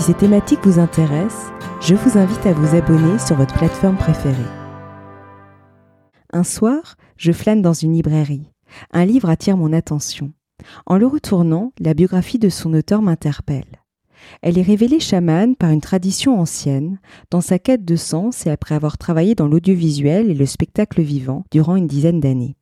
Si ces thématiques vous intéressent, je vous invite à vous abonner sur votre plateforme préférée. Un soir, je flâne dans une librairie. Un livre attire mon attention. En le retournant, la biographie de son auteur m'interpelle. Elle est révélée chamane par une tradition ancienne, dans sa quête de sens et après avoir travaillé dans l'audiovisuel et le spectacle vivant durant une dizaine d'années.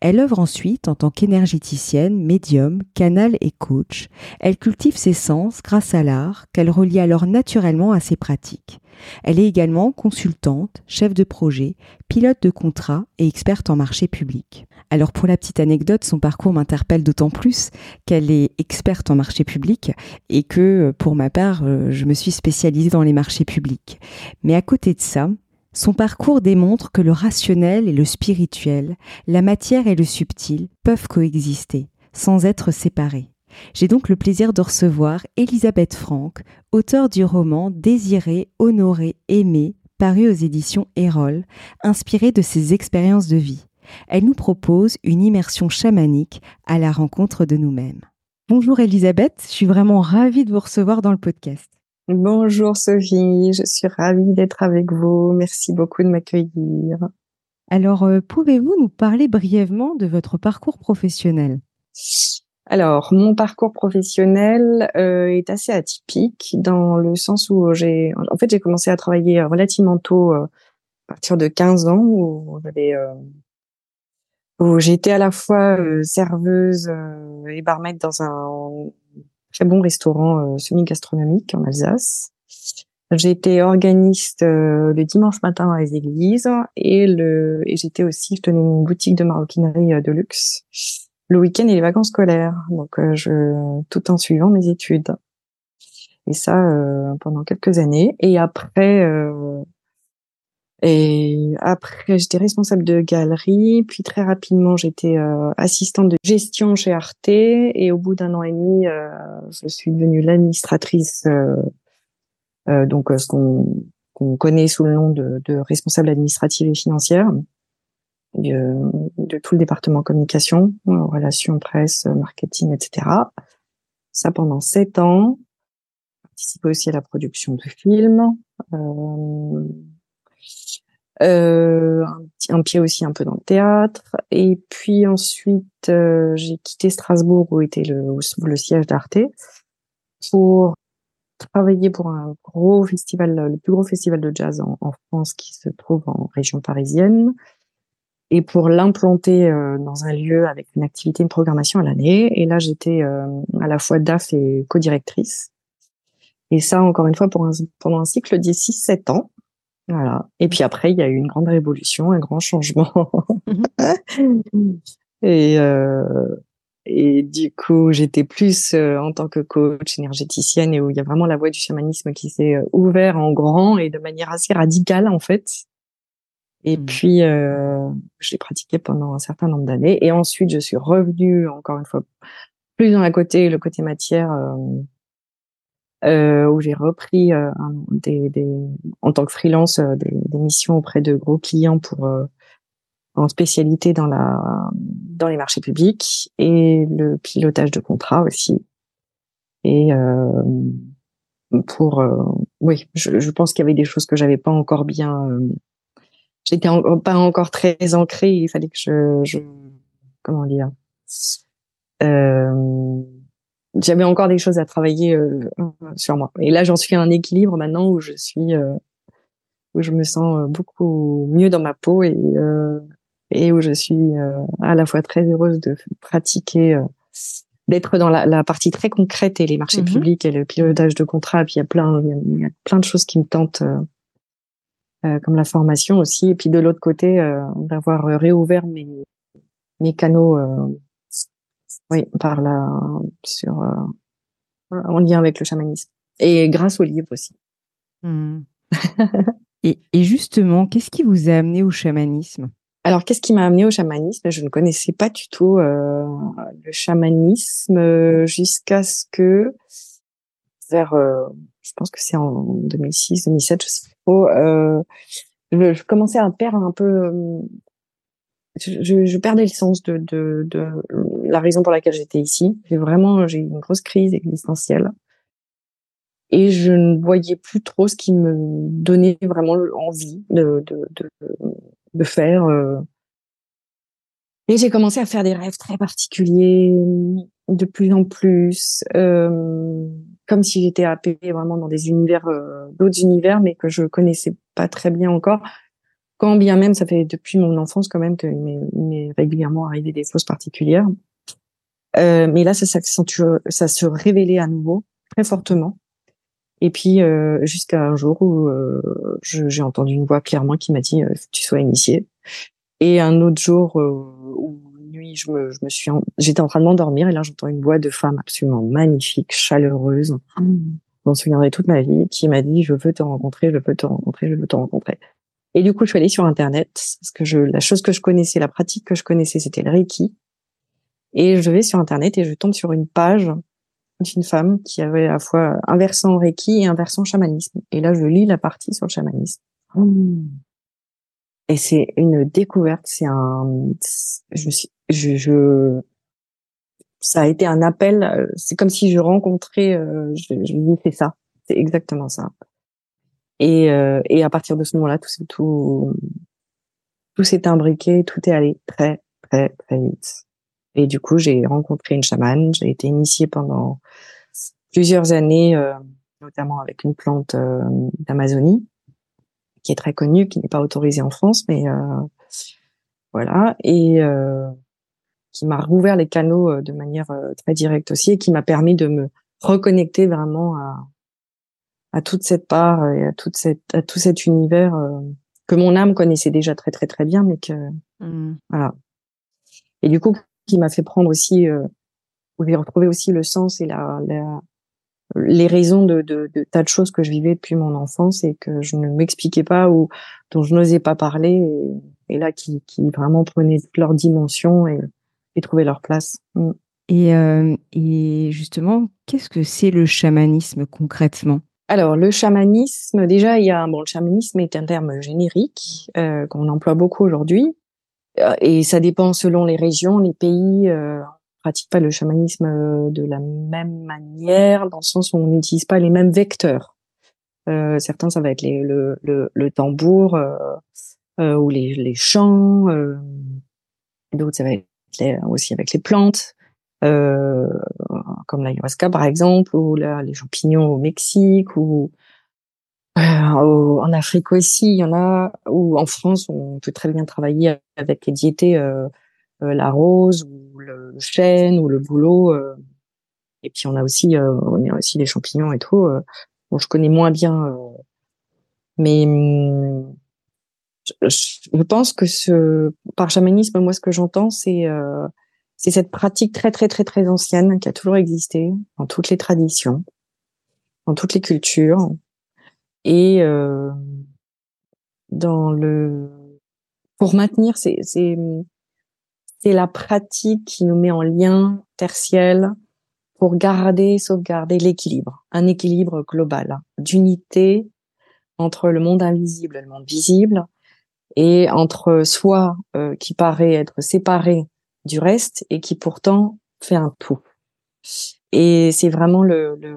Elle œuvre ensuite en tant qu'énergéticienne, médium, canal et coach. Elle cultive ses sens grâce à l'art qu'elle relie alors naturellement à ses pratiques. Elle est également consultante, chef de projet, pilote de contrat et experte en marché public. Alors pour la petite anecdote, son parcours m'interpelle d'autant plus qu'elle est experte en marché public et que pour ma part, euh, je me suis spécialisée dans les marchés publics. Mais à côté de ça, son parcours démontre que le rationnel et le spirituel, la matière et le subtil peuvent coexister, sans être séparés. J'ai donc le plaisir de recevoir Elisabeth Franck, auteure du roman Désiré, honoré, aimé, paru aux éditions Erol, inspiré de ses expériences de vie. Elle nous propose une immersion chamanique à la rencontre de nous-mêmes. Bonjour Elisabeth, je suis vraiment ravie de vous recevoir dans le podcast. Bonjour Sophie, je suis ravie d'être avec vous. Merci beaucoup de m'accueillir. Alors, euh, pouvez-vous nous parler brièvement de votre parcours professionnel? Alors, mon parcours professionnel euh, est assez atypique dans le sens où j'ai, en fait, j'ai commencé à travailler relativement tôt, euh, à partir de 15 ans, où j'avais, où j'étais à la fois serveuse et barmaid dans un très bon restaurant euh, semi-gastronomique en Alsace. J'étais organiste euh, le dimanche matin dans les églises et le et j'étais aussi je tenais une boutique de maroquinerie euh, de luxe. Le week-end et les vacances scolaires. Donc je tout en suivant mes études. Et ça pendant quelques années. Et après et après, j'étais responsable de galerie, puis très rapidement, j'étais euh, assistante de gestion chez Arte, et au bout d'un an et demi, euh, je suis devenue l'administratrice, euh, euh donc ce qu'on connaît sous le nom de, de, responsable administrative et financière de, de tout le département communication, relations presse, marketing, etc. Ça pendant sept ans. Participé aussi à la production de films. Euh, euh, un, pied aussi un peu dans le théâtre. Et puis ensuite, euh, j'ai quitté Strasbourg où était le, le siège d'Arte pour travailler pour un gros festival, le plus gros festival de jazz en, France qui se trouve en région parisienne et pour l'implanter euh, dans un lieu avec une activité, une programmation à l'année. Et là, j'étais euh, à la fois DAF et co-directrice. Et ça, encore une fois, pour un, pendant un cycle de 6-7 ans. Voilà. Et puis après, il y a eu une grande révolution, un grand changement. et, euh, et du coup, j'étais plus euh, en tant que coach énergéticienne et où il y a vraiment la voie du chamanisme qui s'est euh, ouvert en grand et de manière assez radicale en fait. Et mmh. puis, euh, je l'ai pratiqué pendant un certain nombre d'années. Et ensuite, je suis revenue encore une fois plus dans la côté, le côté matière. Euh, euh, où j'ai repris euh, des, des, en tant que freelance euh, des, des, missions auprès de gros clients pour en spécialité dans la dans les marchés publics et le pilotage de contrats aussi. Et pour oui, je, je pense qu'il y avait des choses que j'avais pas encore bien. J'étais pas encore très ancrée. Il fallait que je, je comment dire. Euh, j'avais encore des choses à travailler euh, sur moi. Et là, j'en suis à un équilibre maintenant où je suis, euh, où je me sens euh, beaucoup mieux dans ma peau et et où je suis à la fois très heureuse de pratiquer, d'être dans la, la, partie très concrète et les marchés mm-hmm. publics et le pilotage de contrats. Puis il y a plein, il y a plein de choses qui me tentent. comme la formation aussi, et puis de l'autre côté, d'avoir réouvert mes, mes canaux oui, par la sur euh, en lien avec le chamanisme et grâce au livre aussi. Mmh. et, justement, qu'est-ce qui vous a amené au chamanisme? Alors, qu'est-ce qui m'a amené au chamanisme? Je ne connaissais pas du tout euh, le chamanisme jusqu'à ce que, vers, euh, je pense que c'est en 2006, 2007, je sais pas trop, euh, je, commençais à perdre un peu, je, je, perdais le sens de, de, de la raison pour laquelle j'étais ici. J'ai vraiment, j'ai eu une grosse crise existentielle et je ne voyais plus trop ce qui me donnait vraiment envie de, de, de, faire. Euh. Et j'ai commencé à faire des rêves très particuliers, de plus en plus, euh, comme si j'étais happée vraiment dans des univers, euh, d'autres univers, mais que je connaissais pas très bien encore. Quand bien même, ça fait depuis mon enfance quand même qu'il m'est régulièrement arrivé des choses particulières. Euh, mais là, ça, ça, ça se révélait à nouveau très fortement. Et puis euh, jusqu'à un jour où euh, j'ai entendu une voix clairement qui m'a dit euh, tu sois initié. Et un autre jour où nuit, je me, je me suis, j'étais en train de m'endormir et là j'entends une voix de femme absolument magnifique, chaleureuse. Mmh. Je m'en souviendrai toute ma vie, qui m'a dit je veux te rencontrer, je veux te rencontrer, je veux te rencontrer. Et du coup, je suis allée sur Internet parce que je, la chose que je connaissais, la pratique que je connaissais, c'était le Reiki. Et je vais sur Internet et je tombe sur une page d'une femme qui avait à la fois un versant Reiki et un versant chamanisme. Et là, je lis la partie sur le chamanisme. Mmh. Et c'est une découverte, c'est un, je, je, je, ça a été un appel. Euh, c'est comme si je rencontrais, euh, je, je lui fais ça. C'est exactement ça. Et, euh, et à partir de ce moment-là, tout, tout, tout s'est imbriqué, tout est allé très, très, très vite. Et du coup, j'ai rencontré une chamane. J'ai été initiée pendant plusieurs années, euh, notamment avec une plante euh, d'Amazonie, qui est très connue, qui n'est pas autorisée en France, mais euh, voilà, et qui m'a rouvert les canaux de manière très directe aussi, et qui m'a permis de me reconnecter vraiment à, à toute cette part et à toute cette à tout cet univers que mon âme connaissait déjà très très très bien, mais que mmh. voilà. Et du coup, qui m'a fait prendre aussi, euh, où j'ai retrouvé aussi le sens et la, la les raisons de, de, de, tas de choses que je vivais depuis mon enfance et que je ne m'expliquais pas ou dont je n'osais pas parler et, et là qui, qui vraiment prenaient leur dimension et, et trouvaient leur place. Mm. Et, euh, et justement, qu'est-ce que c'est le chamanisme concrètement? Alors, le chamanisme, déjà, il y a bon, le chamanisme est un terme générique euh, qu'on emploie beaucoup aujourd'hui. Euh, et ça dépend selon les régions, les pays. Euh, on pratique pas le chamanisme euh, de la même manière, dans le sens où on n'utilise pas les mêmes vecteurs. Euh, certains, ça va être le, le, le, tambour euh, ou les, les chants. D'autres, ça va être aussi avec les plantes, comme l'ayahuasca par exemple, ou là, les champignons au Mexique, ou euh, en Afrique aussi, il y en a, ou en France, on peut très bien travailler avec les diétés, euh, euh, la rose, ou le chêne, ou le bouleau. Euh. et puis on a aussi, on a aussi les champignons et tout. bon, je connais moins bien, mais hum, je, pense que ce, par chamanisme, moi, ce que j'entends, c'est c'est cette pratique très très très très ancienne qui a toujours existé dans toutes les traditions, dans toutes les cultures, et euh, dans le pour maintenir c'est c'est c'est la pratique qui nous met en lien tertiel pour garder sauvegarder l'équilibre un équilibre global d'unité entre le monde invisible et le monde visible et entre soi euh, qui paraît être séparé du reste et qui pourtant fait un tout. Et c'est vraiment le, le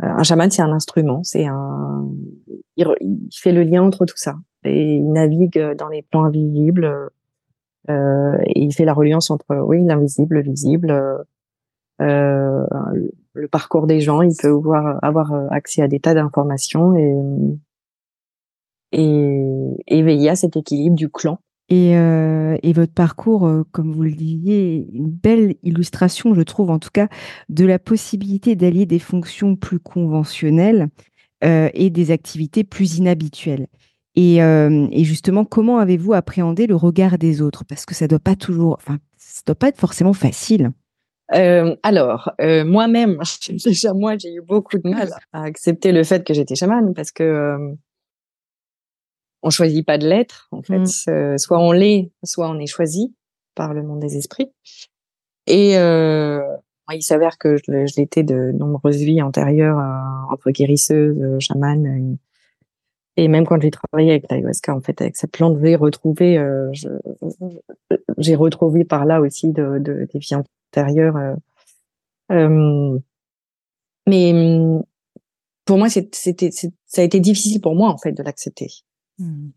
un chaman, c'est un instrument, c'est un, il, fait le lien entre tout ça et il navigue dans les plans invisibles. Euh, et il fait la reliance entre oui l'invisible, le visible, euh, le parcours des gens. Il peut avoir, avoir accès à des tas d'informations et, et, et veiller à cet équilibre du clan et, euh, et, votre parcours, euh, comme vous le disiez, une belle illustration, je trouve en tout cas, de la possibilité d'allier des fonctions plus conventionnelles euh, et des activités plus inhabituelles. Et, justement, comment avez-vous appréhendé le regard des autres? Parce que ça doit pas toujours, enfin, ça doit pas être forcément facile. Alors, moi-même, déjà moi, j'ai eu beaucoup de mal à accepter le fait que j'étais chamane parce que on choisit pas de l'être. En fait, mm. soit on l'est, soit on est choisi par le monde des esprits. Et il s'avère que je, l'étais de nombreuses vies antérieures entre guérisseuse, chamane. Et, même quand j'ai travaillé avec l'ayahuasca, en fait, avec cette plante V retrouvée, j'ai retrouvé par là aussi de, de, des vies intérieur. Euh, euh, mais pour moi, c'était, ça a été difficile pour moi en fait de l'accepter. Mmh.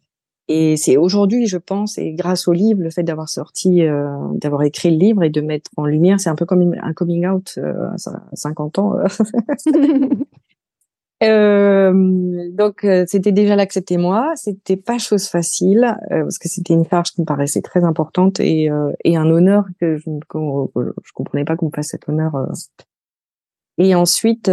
Et c'est aujourd'hui, je pense, et grâce au livre, le fait d'avoir sorti, euh, d'avoir écrit le livre et de mettre en lumière, c'est un peu comme un coming out à 50 ans. Euh, donc euh, c'était déjà l'accepter moi, c'était pas chose facile euh, parce que c'était une charge qui me paraissait très importante et, euh, et un honneur que je ne comprenais pas qu'on me fasse cet honneur. Et ensuite,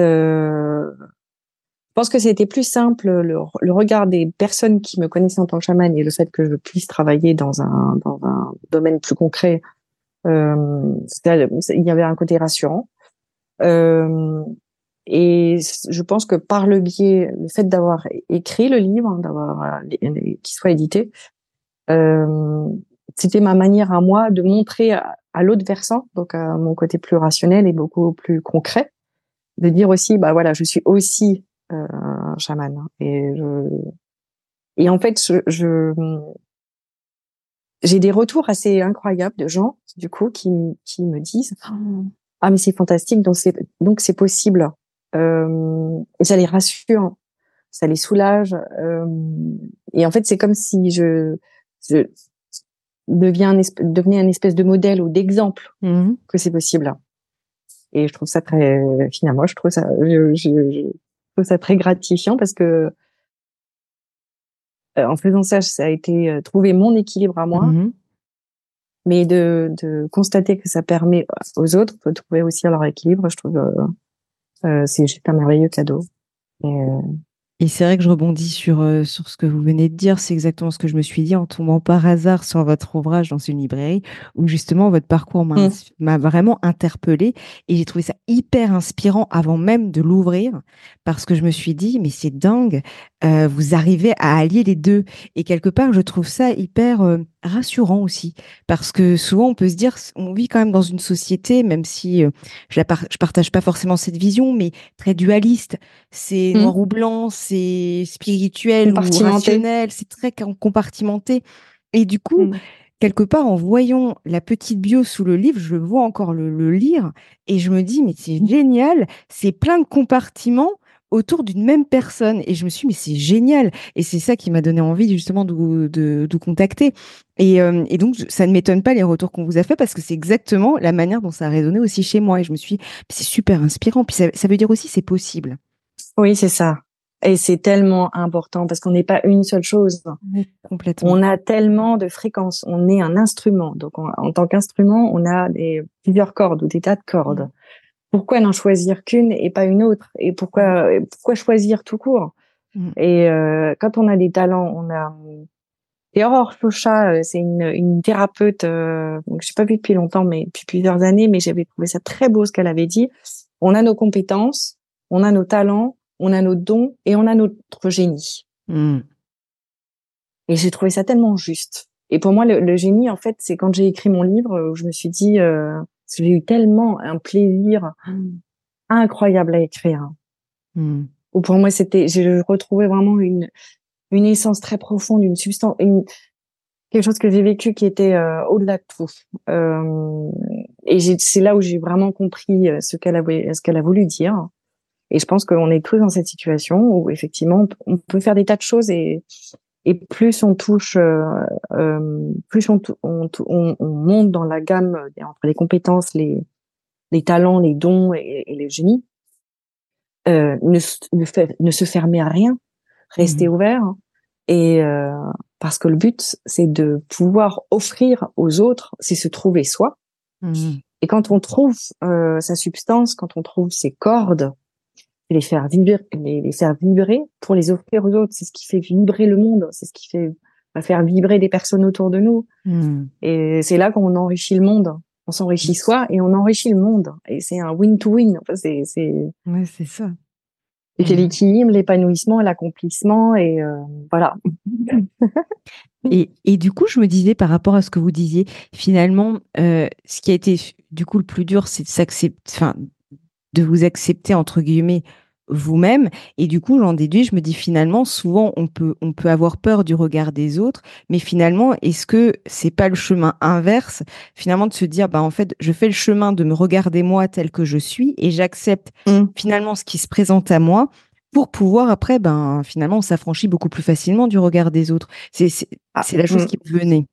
pense que c'était plus simple le, regard des personnes qui me connaissaient en tant que chaman et le fait que je puisse travailler dans un dans un domaine plus concret. il y avait un côté rassurant. Euh, et je pense que par le biais, le fait d'avoir écrit le livre, d'avoir euh, qu'il soit édité, euh, c'était ma manière à moi de montrer à, l'autre versant, donc à mon côté plus rationnel et beaucoup plus concret, de dire aussi, bah voilà, je suis aussi euh, un chaman. Hein, et je, et en fait, je, je j'ai des retours assez incroyables de gens, du coup, qui, qui me disent, ah mais c'est fantastique, donc c'est donc c'est possible. Euh, et ça les rassure, ça les soulage. Euh, et en fait, c'est comme si je, je deviens un devenais un espèce de modèle ou d'exemple mmh que c'est possible. Et je trouve ça très, finalement, je trouve ça, je, je, trouve ça très gratifiant parce que euh, en faisant ça, ça a été euh, trouver mon équilibre à moi. Mmh mais de, de constater que ça permet aux autres de trouver aussi leur équilibre, je trouve euh, c'est juste un merveilleux cadeau. Et, euh, et c'est vrai que je rebondis sur, euh, sur ce que vous venez de dire. C'est exactement ce que je me suis dit en tombant par hasard sur votre ouvrage dans une librairie où justement votre parcours m'a mmh. vraiment interpellé et j'ai trouvé ça hyper inspirant avant même de l'ouvrir parce que je me suis dit, mais c'est dingue, euh, vous arrivez à allier les deux. Et quelque part, je trouve ça hyper euh, rassurant aussi parce que souvent on peut se dire, on vit quand même dans une société, même si je, la je partage pas forcément cette vision, mais très dualiste. C'est mmh. noir ou blanc, c'est spirituel ou rationnel, c'est très compartimenté. Et du coup, mmh. quelque part, en voyant la petite bio sous le livre, je vois encore le, lire et je me dis, mais c'est génial, c'est plein de compartiments autour d'une même personne. Et je me suis dit, mais c'est génial. Et c'est ça qui m'a donné envie justement de, de, contacter. Et, euh, et, donc, ça ne m'étonne pas les retours qu'on vous a fait parce que c'est exactement la manière dont ça a résonné aussi chez moi. Et je me suis dit, c'est super inspirant. Puis ça, ça veut dire aussi, c'est possible. Oui, c'est ça. Et c'est tellement important parce qu'on n'est pas une seule chose. complètement. On a tellement de fréquences. On est un instrument. Donc, en tant qu'instrument, on a des, plusieurs cordes ou des tas de cordes. Mm. Pourquoi n'en choisir qu'une et pas une autre? Et pourquoi, pourquoi choisir tout court? Mm. Et euh, quand on a des talents, on a. Et Aurore Chauchat, euh, c'est une, une thérapeute euh, que j'ai pas vue depuis longtemps, mais depuis plusieurs années, mais j'avais trouvé ça très beau ce qu'elle avait dit. On a nos compétences, on a nos talents, on a nos dons et on a notre génie. Hmm. Et j'ai trouvé ça tellement juste. Et pour moi, le, génie, en fait, c'est quand j'ai écrit mon livre où je me suis dit, euh, j'ai eu tellement un plaisir incroyable à écrire. Hmm. Ou pour moi, c'était, j'ai retrouvé vraiment une une essence très profonde, une substance, une, quelque chose que j'ai vécu qui était euh, au-delà de tout. Euh, et c'est là où j'ai vraiment compris euh, ce qu'elle a, ce qu'elle a voulu dire. Et je pense qu'on est tous dans cette situation où effectivement on peut faire des tas de choses et, et plus on touche, euh, euh plus on, on, on, monte dans la gamme entre les compétences, les, les talents, les dons et, et les génies. Euh, ne, ne, ne, se fermer à rien, rester mmh. ouvert. Et euh, parce que le but, c'est de pouvoir offrir aux autres, c'est se trouver soi. Mmh. Et quand on trouve euh, sa substance, quand on trouve ses cordes, les faire vibrer, les, faire vibrer pour les offrir aux autres. C'est ce qui fait vibrer le monde. C'est ce qui fait faire vibrer des personnes autour de nous. Hmm. Et c'est là qu'on enrichit le monde. on s'enrichit soi et on enrichit le monde. Et c'est un win-to-win. Enfin, c'est, c'est, ouais, c'est ça. c'est l'équilibre, l'épanouissement, l'accomplissement et euh, voilà. et, et du coup, je me disais par rapport à ce que vous disiez, finalement, euh, ce qui a été du coup le plus dur, c'est de s'accepter, enfin, de vous accepter entre guillemets vous-même. Et du coup, j'en déduis, je me dis finalement, souvent, on peut, on peut avoir peur du regard des autres, mais finalement, est-ce que c'est pas le chemin inverse, finalement, de se dire, bah, en fait, je fais le chemin de me regarder moi tel que je suis et j'accepte mmh. finalement ce qui se présente à moi pour pouvoir après, ben, finalement, on s'affranchit beaucoup plus facilement du regard des autres. C'est, c'est, ah, la chose mmh. qui me venait.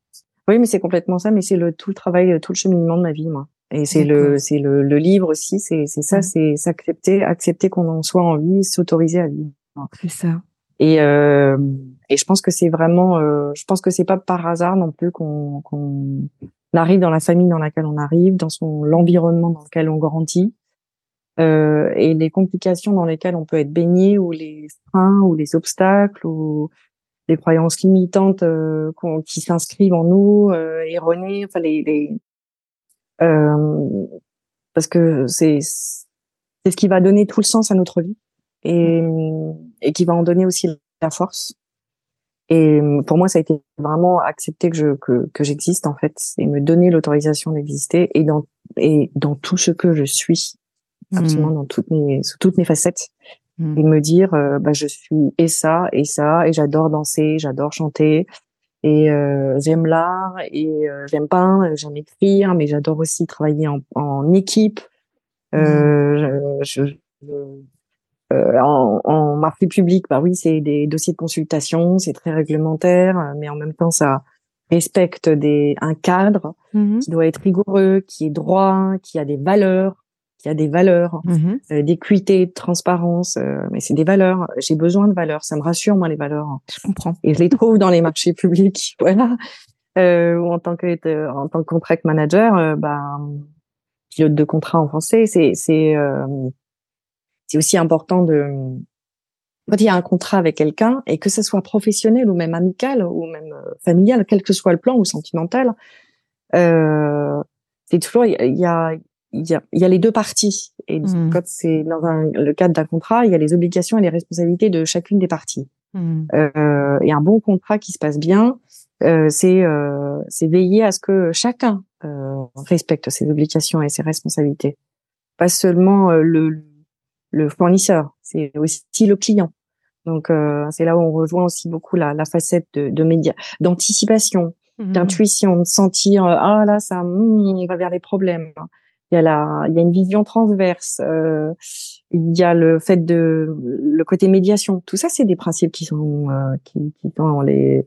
Oui, mais c'est complètement ça, mais c'est le tout le travail, tout le cheminement de ma vie, moi. Et c'est le, c'est le, le, livre aussi, c'est, c'est ça, c'est s'accepter, accepter qu'on en soit en vie, s'autoriser à vivre. C'est ça. Et, euh, et je pense que c'est vraiment, euh, je pense que c'est pas par hasard non plus qu'on, qu'on arrive dans la famille dans laquelle on arrive, dans son l'environnement dans lequel on grandit, euh, et les complications dans lesquelles on peut être baigné, ou les freins, ou les obstacles, ou les croyances limitantes euh, qui s'inscrivent en nous, euh, erronées, enfin les, les parce que c'est c'est ce qui va donner tout le sens à notre vie et, et qui va en donner aussi la force. Et pour moi, ça a été vraiment accepter que je que, que j'existe en fait, et me donner l'autorisation d'exister et dans et dans tout ce que je suis, absolument mmh. dans toutes mes sous toutes mes facettes, mmh. et me dire euh, bah je suis et ça et ça et j'adore danser, j'adore chanter, et euh, j'aime l'art et euh, j'aime peindre, j'aime écrire, mais j'adore aussi travailler en, en équipe. Euh, je, je, euh, en, en marché public, bah oui, c'est des dossiers de consultation, c'est très réglementaire, mais en même temps, ça respecte des un cadre mmh. qui doit être rigoureux, qui est droit, qui a des valeurs il y a des valeurs mmh euh, d'équité, de transparence, euh, mais c'est des valeurs. J'ai besoin de valeurs, ça me rassure moi les valeurs. Je comprends. Et je les trouve dans les marchés publics, voilà. Euh, ou en tant que euh, en tant que contract manager, bah pilote de contrat en français, c'est c'est c'est aussi important de quand il y a un contrat avec quelqu'un et que ce soit professionnel ou même amical ou même familial, quel que soit le plan ou sentimental, euh, c'est toujours il y a il y a, y a, les deux parties. Et mmh. quand c'est dans un, le cadre d'un contrat, il y a les obligations et les responsabilités de chacune des parties. Mmh. Euh, et un bon contrat qui se passe bien, euh, c'est euh, c'est veiller à ce que chacun respecte ses obligations et ses responsabilités. Pas seulement le, le fournisseur, c'est aussi le client. Donc c'est là où on rejoint aussi beaucoup la, la facette de, de média, d'anticipation, mmh. d'intuition, de sentir ah là ça, on va vers les problèmes il y a la, il y a une vision transverse, euh, il y a le fait de le côté médiation. Tout ça, c'est des principes qui sont euh, qui, qui sont les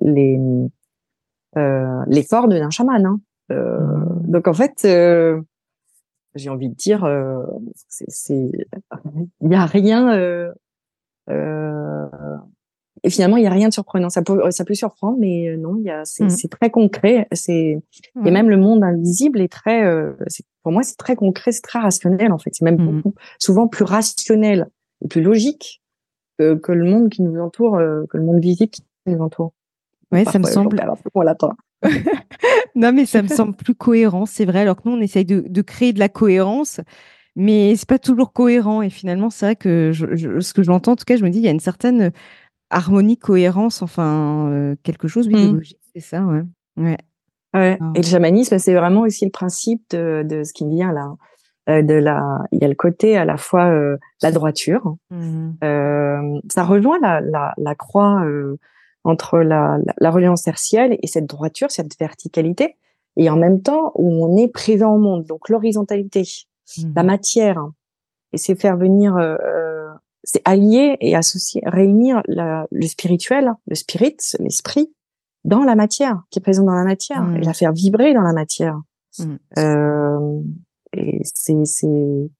les euh, les cordes d'un chaman. Hein. Euh, mmh. donc en fait, euh, j'ai envie de dire, euh, c'est il y a rien. Euh, et finalement, il y a rien de surprenant. Ça peut, ça peut surprendre, mais non, il y a, c'est, mmh. très concret. C'est et même le monde invisible est très, pour moi, c'est très concret, c'est très rationnel en fait. C'est même mmh. beaucoup, souvent plus rationnel et plus logique que, que le monde qui nous entoure, euh, que le monde visible qui nous entoure. Oui, ça me semble. non, mais ça me semble plus cohérent, c'est vrai. Alors que nous, on essaye de, de créer de la cohérence, mais c'est pas toujours cohérent. Et finalement, c'est vrai que je, ce que j'entends, en tout cas, je me dis, il y a une certaine harmonie, cohérence, enfin, euh, quelque chose, oui, mmh. logique, c'est ça, ouais. ouais. Ouais. Ah. Et le chamanisme, c'est vraiment aussi le principe de, de ce qui vient là. Euh, de la, il y a le côté à la fois euh, la droiture. Mmh. Euh, ça rejoint la, la, la croix entre la, la, la, reliance tertielle et cette droiture, cette verticalité, et en même temps où on est présent au monde. Donc l'horizontalité, mmh. la matière, et c'est faire venir, euh, c'est allier et associer, réunir la, le spirituel, le spirit, l'esprit, dans la matière, qui est présent dans la matière, et la faire vibrer dans la matière. Mmh. Euh, et c'est, c'est,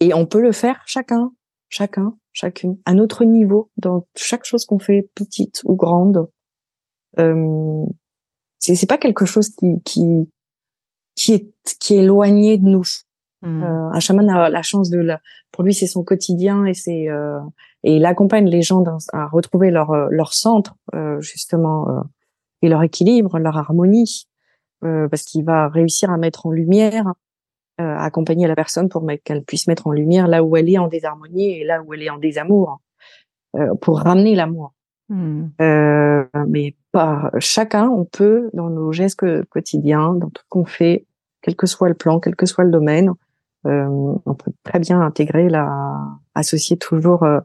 et on peut le faire chacun, chacun, chacune, à notre niveau, dans chaque chose qu'on fait, petite ou grande. Euh, c'est, c'est pas quelque chose qui, qui, qui est, qui est éloigné de nous. Mmh. Euh, un chaman a la chance de la, pour lui c'est son quotidien et c'est euh, et il accompagne les gens à retrouver leur leur centre euh, justement et leur équilibre, leur harmonie. parce qu'il va réussir à mettre en lumière, à accompagner la personne pour qu'elle puisse mettre en lumière là où elle est en désharmonie et là où elle est en désamour, pour ramener l'amour. Mmh. mais par chacun, on peut dans nos gestes quotidiens, dans tout ce qu'on fait, quel que soit le plan, quel que soit le domaine, on peut très bien intégrer la, associer toujours euh,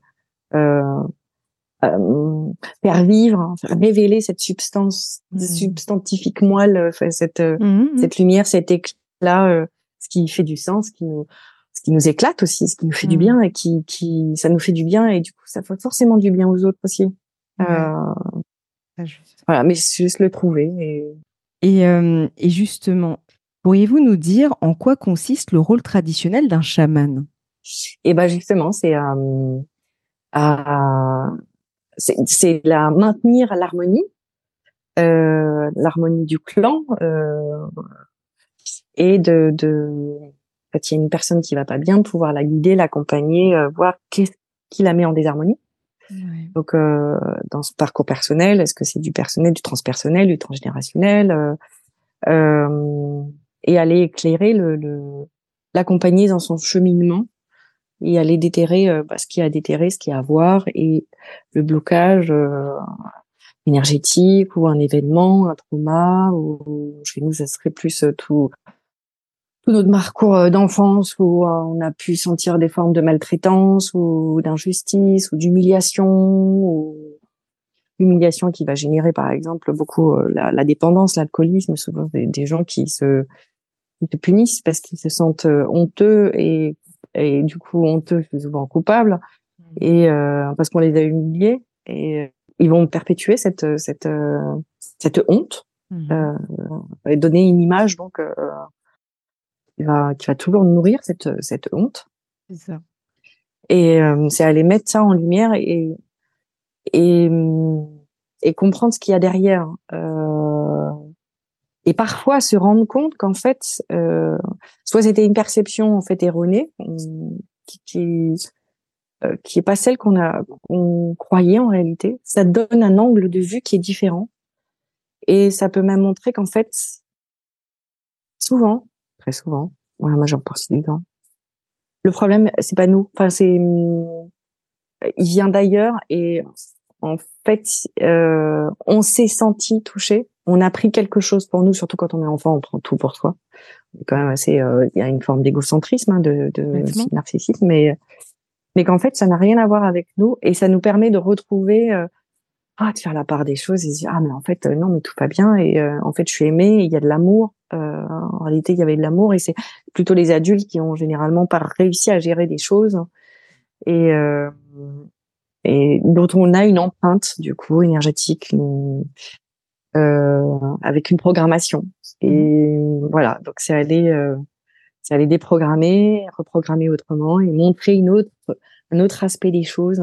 euh, faire vivre, révéler cette substance, mmh. substantifique moelle, euh, cette mmh, mmh. cette lumière, cet éclat, ce qui fait du sens, ce qui nous ce qui nous éclate aussi, ce qui nous fait du bien et qui qui ça nous fait du bien et du coup ça fait forcément du bien aux autres aussi. Euh, voilà, mais c'est juste le trouver et et, euh, et justement, pourriez-vous nous dire en quoi consiste le rôle traditionnel d'un chaman? Et ben justement, c'est euh, à c'est la maintenir l'harmonie, euh, l'harmonie du clan, euh, et de, de quand il y a une personne qui va pas bien, pouvoir la guider, l'accompagner, euh, voir qu'est-ce qui la met en désharmonie. Donc euh, dans ce parcours personnel, est-ce que c'est du personnel, du transpersonnel, du transgénérationnel, euh, euh, et aller éclairer le l'accompagner dans son cheminement et aller déterrer euh, bah, ce qu'il y a à déterrer, ce qu'il y a à voir et le blocage euh, énergétique ou un événement, un trauma ou chez nous ça serait plus euh, tout tout notre parcours d'enfance où on a pu sentir des formes de maltraitance ou d'injustice ou d'humiliation ou humiliation qui va générer par exemple beaucoup la, dépendance, l'alcoolisme, souvent des, gens qui se, qui se punissent parce qu'ils se sentent honteux et et du coup honteux, souvent coupables, mmh. et euh, parce qu'on les a humiliés, et euh, ils vont perpétuer cette cette euh, cette honte mmh. euh, et donner une image donc euh, qui va qui va toujours nourrir cette cette honte. C'est ça. Et c'est aller mettre ça en lumière et et et comprendre ce qu'il y a derrière. Euh, et parfois se rendre compte qu'en fait, euh, soit c'était une perception en fait erronée, qui qui, euh, qui est pas celle qu'on a qu'on croyait en réalité. Ça donne un angle de vue qui est différent, et ça peut même montrer qu'en fait, souvent, très souvent, voilà, moi j'en pense temps. Le problème, c'est pas nous. Enfin, c'est il vient d'ailleurs et en fait, euh, on s'est senti touché on a pris quelque chose pour nous, surtout quand on est enfant, on prend tout pour soi. Quand même assez, euh, il y a une forme d'égocentrisme, hein, de, de narcissisme, mais mais qu'en fait, ça n'a rien à voir avec nous et ça nous permet de retrouver, euh, ah, de faire la part des choses et de dire ah mais en fait euh, non mais tout va bien et en fait je suis aimée, il y a de l'amour. en réalité, il y avait de l'amour et c'est plutôt les adultes qui ont généralement pas réussi à gérer des choses et et dont on a une empreinte du coup énergétique, euh, avec une programmation. Et mmh. voilà, donc c'est aller, euh, c'est aller déprogrammer, reprogrammer autrement et montrer une autre, un autre aspect des choses.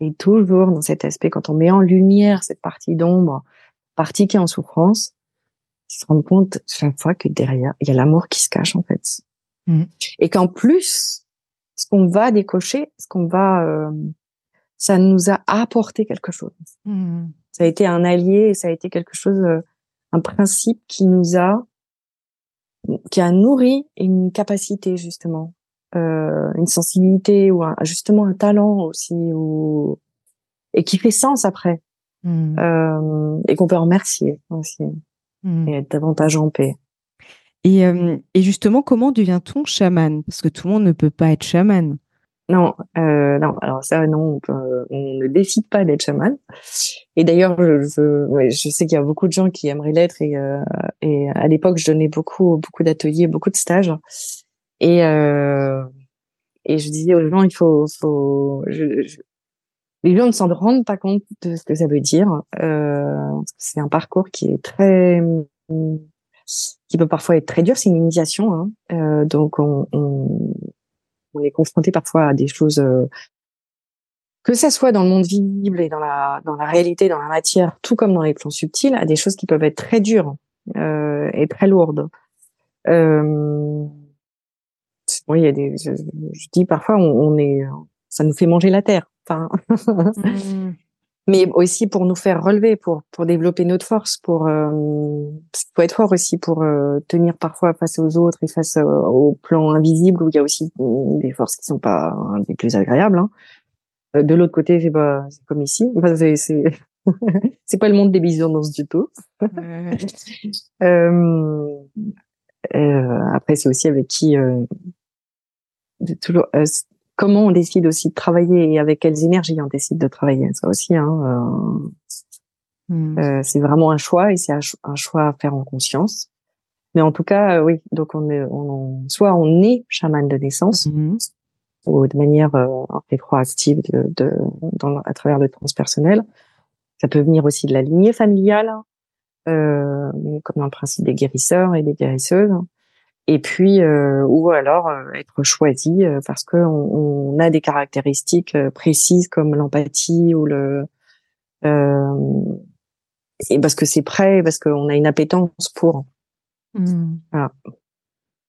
Et toujours dans cet aspect, quand on met en lumière cette partie d'ombre, partie qui est en souffrance, tu te rends compte chaque fois que derrière, il y a l'amour qui se cache en fait. Mmh. Et qu'en plus, ce qu'on va décocher, ce qu'on va, euh, ça nous a apporté quelque chose. Mmh. Ça a été un allié et ça a été quelque chose, euh, un principe qui nous a, qui a nourri une capacité justement, euh, une sensibilité ou justement un talent aussi, ou et qui fait sens après mmh. euh, et qu'on peut remercier aussi mmh. et être davantage en paix. Et, euh, et justement, comment devient-on chaman? Parce que tout le monde ne peut pas être chaman. Non, euh, non. Alors ça, non, on, ne décide pas d'être chaman. Et d'ailleurs, je, ouais, je sais qu'il y a beaucoup de gens qui aimeraient l'être. Et, euh, et à l'époque, je donnais beaucoup, beaucoup d'ateliers, beaucoup de stages. Et euh, et je disais aux gens, il faut, faut. Je, les gens ne s'en rendent pas compte de ce que ça veut dire. Euh, c'est un parcours qui est très qui peut parfois être très dur, c'est une initiation. Hein. Euh, donc on, on, on est confronté parfois à des choses euh, que ça soit dans le monde visible et dans la dans réalité, dans la matière, tout comme dans les plans subtils, à des choses qui peuvent être très dures euh, et très lourdes. Euh, a des, je, dis parfois, ça nous fait manger la terre. Mmh. Mais aussi pour nous faire relever, pour pour développer notre force, pour euh, faut être fort aussi pour euh, tenir parfois face aux autres et face euh, au plan invisible où il y a aussi des forces qui sont pas des plus agréables. Hein. Euh, de l'autre côté, c'est pas comme ici. Enfin, c'est c'est c'est pas le monde des bisounours du tout. euh, après, c'est aussi avec qui toujours comment on décide aussi de travailler et avec quelles énergies on décide de travailler. Ça aussi, hein, euh, hmm. euh, c'est vraiment un choix et c'est un, choix à faire en conscience. Mais en tout cas, euh, oui. Donc on est, on, soit on est chaman de naissance hmm. ou de manière euh, de, de dans, à travers le transpersonnel. Ça peut venir aussi de la lignée familiale, euh, comme dans le principe des guérisseurs et des guérisseuses et puis euh, ou alors euh, être choisi euh, parce que on, a des caractéristiques précises comme l'empathie ou le et parce que c'est prêt parce qu'on a une appétence pour mmh. voilà.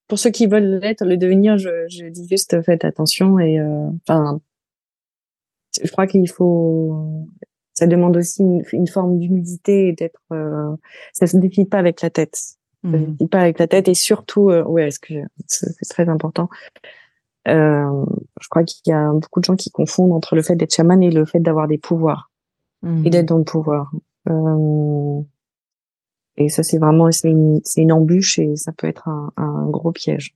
pour ceux qui veulent l'être le devenir je, je dis juste faites attention et enfin je crois qu'il faut ça demande aussi une, une forme d'humilité d'être ça se définit pas avec la tête Mmh. pas avec la tête et surtout, euh, ouais, ce que c'est très important. Euh, je crois qu'il y a beaucoup de gens qui confondent entre le fait d'être chaman et le fait d'avoir des pouvoirs et d'être mmh. dans le pouvoir. Euh, et ça, c'est vraiment c'est une, une, embûche et ça peut être un, un gros piège.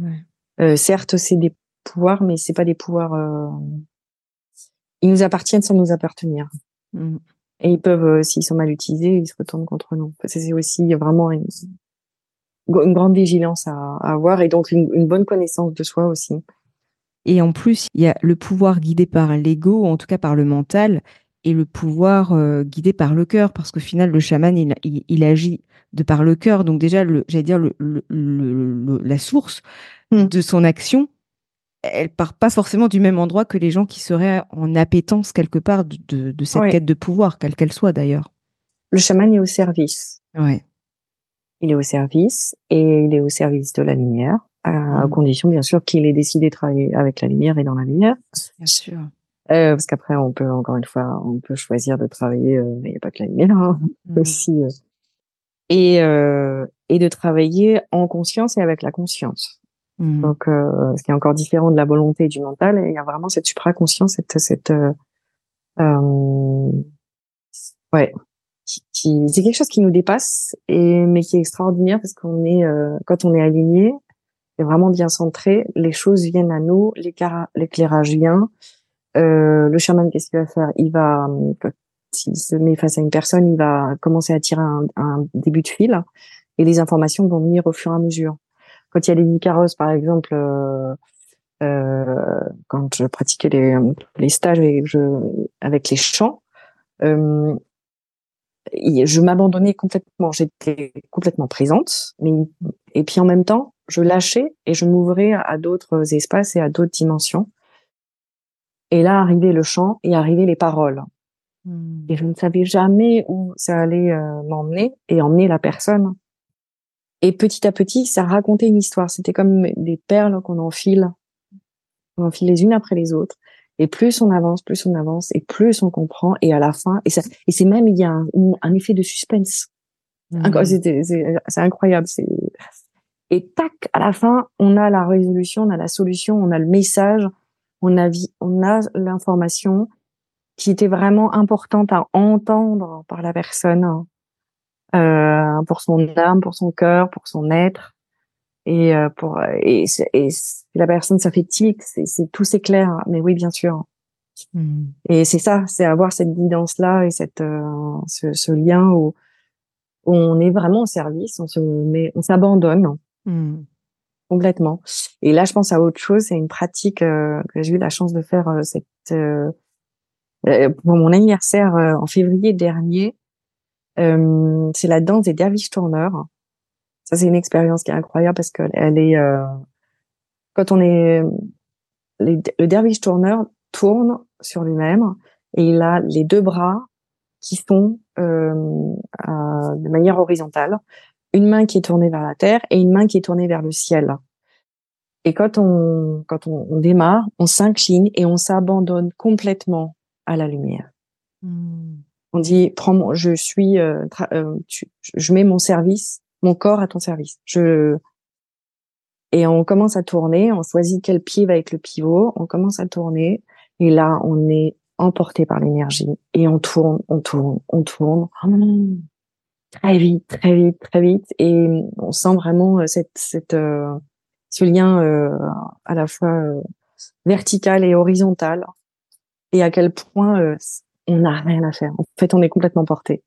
Ouais. Euh, certes, c'est des pouvoirs, mais c'est pas des pouvoirs. Euh, ils nous appartiennent sans nous appartenir. Mmh. Et ils peuvent, euh, s'ils sont mal utilisés, ils se retournent contre nous. C'est aussi vraiment une, une grande vigilance à, avoir et donc une, bonne connaissance de soi aussi. Et en plus, il y a le pouvoir guidé par l'ego, en tout cas par le mental, et le pouvoir euh, guidé par le cœur, parce qu'au final, le chaman, il, il, agit de par le cœur. Donc déjà, j'allais dire, le, le, la source hmm. de son action, elle part pas forcément du même endroit que les gens qui seraient en appétence quelque part de, de, cette quête de pouvoir, quelle qu'elle soit d'ailleurs. Le chaman est au service. Ouais. Il est au service et il est au service de la lumière, à, mmh. condition bien sûr qu'il ait décidé de travailler avec la lumière et dans la lumière. Bien sûr. Euh, parce qu'après, on peut encore une fois, on peut choisir de travailler, euh, il n'y a pas que la lumière hein, mmh. aussi, euh, et euh, et de travailler en conscience et avec la conscience. Mmh. Donc, euh, ce qui est encore différent de la volonté et du mental, il y a vraiment cette supraconscience, cette, cette euh, euh, ouais, qui, qui c'est quelque chose qui nous dépasse et mais qui est extraordinaire parce qu'on est euh, quand on est aligné, c'est vraiment bien centré, les choses viennent à nous, l'éclairage vient. Euh, le chaman, qu'est-ce qu'il va faire? Il va, s'il se met face à une personne, il va commencer à tirer un, un début de fil et les informations vont venir au fur et à mesure quand il y a les Icaros, par exemple, euh, euh, quand je pratiquais les, les stages avec, je, avec les chants, euh, je m'abandonnais complètement. J'étais complètement présente, mais et puis en même temps, je lâchais et je m'ouvrais à d'autres espaces et à d'autres dimensions. Et là arrivait le chant et arrivaient les paroles. Hmm. Et je ne savais jamais où ça allait euh, m'emmener et emmener la personne. Et petit à petit, ça racontait une histoire. C'était comme des perles qu'on enfile. On enfile les unes après les autres. Et plus on avance, plus on avance, et plus on comprend. Et à la fin, et, ça, et c'est même, il y a un, effet de suspense. Mmh. C'est incroyable. Et tac, à la fin, on a la résolution, on a la solution, on a le message, on a, on a l'information qui était vraiment importante à entendre par la personne euh, pour son âme, pour son cœur, pour son être. Et euh, pour et, et la personne ça fait tic, c'est tout s'éclaire. Mais oui, bien sûr. Hmm. Et c'est ça, c'est avoir cette guidance là et cette euh, ce, ce, lien où, où, on est vraiment au service, on se met, on s'abandonne hmm. complètement. Et là, je pense à autre chose. C'est une pratique euh, que j'ai eu la chance de faire cette pour mon anniversaire en février dernier. Euh, c'est la danse des derviches tourneurs. Ça, c'est une expérience qui est incroyable parce qu'elle est, euh, quand on est, le derviche tourneur tourne sur lui-même et il a les deux bras qui sont euh, de manière horizontale, une main qui est tournée vers la terre et une main qui est tournée vers le ciel. Et quand on quand on, on démarre, on s'incline et on s'abandonne complètement à la lumière. Hmm. On dit, prends, je suis, euh, euh, je mets mon service, mon corps à ton service. Je et on commence à tourner. On choisit quel pied va être le pivot. On commence à tourner et là, on est emporté par l'énergie et on tourne, on tourne, on tourne. très vite, très vite, très vite. Et on sent vraiment euh, cette, cette, ce lien à la fois vertical et horizontal et à quel point euh, on n'a rien à faire. En fait, on est complètement porté.